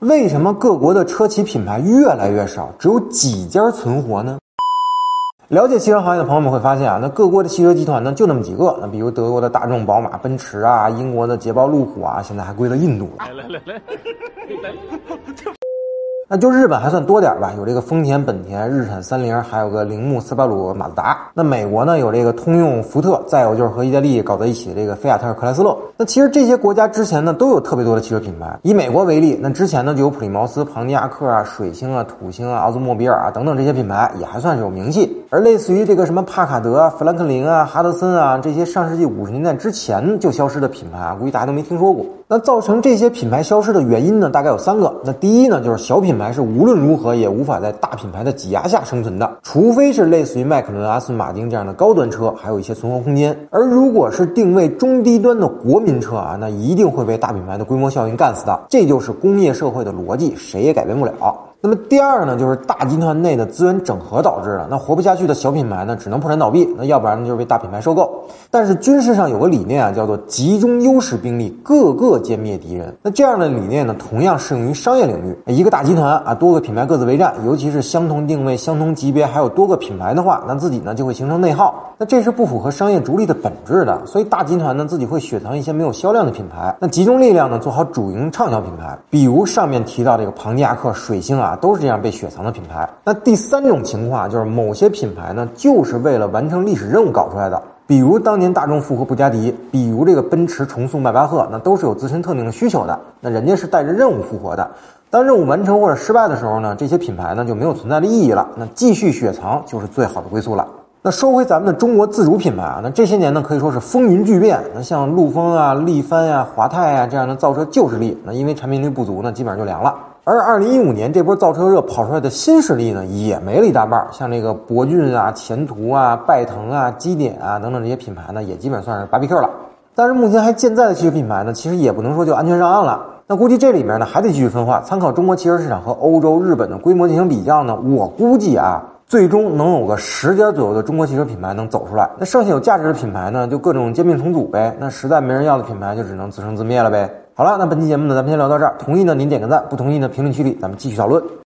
为什么各国的车企品牌越来越少，只有几家存活呢？了解汽车行业的朋友们会发现啊，那各国的汽车集团呢就那么几个，那比如德国的大众、宝马、奔驰啊，英国的捷豹、路虎啊，现在还归了印度了。来来来，那就日本还算多点吧，有这个丰田、本田、日产、三菱，还有个铃木、斯巴鲁、马自达。那美国呢有这个通用、福特，再有就是和意大利搞在一起的这个菲亚特、克莱斯勒。那其实这些国家之前呢都有特别多的汽车品牌。以美国为例，那之前呢就有普利茅斯、庞尼亚克啊、水星啊、土星啊、奥兹莫比尔啊等等这些品牌，也还算是有名气。而类似于这个什么帕卡德啊、富兰克林啊、哈德森啊这些上世纪五十年代之前就消失的品牌啊，估计大家都没听说过。那造成这些品牌消失的原因呢，大概有三个。那第一呢，就是小品牌是无论如何也无法在大品牌的挤压下生存的，除非是类似于迈凯伦、阿斯顿马丁这样的高端车，还有一些存活空间。而如果是定位中低端的国民车啊，那一定会被大品牌的规模效应干死的。这就是工业社会的逻辑，谁也改变不了。那么第二呢，就是大集团内的资源整合导致的。那活不下去的小品牌呢，只能破产倒闭；那要不然呢，就是被大品牌收购。但是军事上有个理念啊，叫做集中优势兵力，各个歼灭敌人。那这样的理念呢，同样适用于商业领域。一个大集团啊，多个品牌各自为战，尤其是相同定位、相同级别，还有多个品牌的话，那自己呢就会形成内耗。那这是不符合商业逐利的本质的。所以大集团呢，自己会雪藏一些没有销量的品牌，那集中力量呢，做好主营畅销品牌。比如上面提到这个庞尼亚克、水星啊，啊都是这样被雪藏的品牌。那第三种情况就是某些品牌呢，就是为了完成历史任务搞出来的。比如当年大众复活布加迪，比如这个奔驰重塑迈巴赫，那都是有自身特定的需求的。那人家是带着任务复活的。当任务完成或者失败的时候呢，这些品牌呢就没有存在的意义了。那继续雪藏就是最好的归宿了。那说回咱们的中国自主品牌啊，那这些年呢可以说是风云巨变。那像陆风啊、力帆呀、华泰呀这样的造车旧势力，那因为产品力不足呢，基本上就凉了。而二零一五年这波造车热跑出来的新势力呢，也没了一大半。像这个博骏啊、前途啊、拜腾啊、基点啊等等这些品牌呢，也基本算是巴比 Q 了。但是目前还健在的汽车品牌呢，其实也不能说就安全上岸了。那估计这里面呢还得继续分化，参考中国汽车市场和欧洲、日本的规模进行比较呢。我估计啊，最终能有个十家左右的中国汽车品牌能走出来。那剩下有价值的品牌呢，就各种兼并重组呗。那实在没人要的品牌，就只能自生自灭了呗。好了，那本期节目呢，咱们先聊到这儿。同意呢，您点个赞；不同意呢，评论区里咱们继续讨论。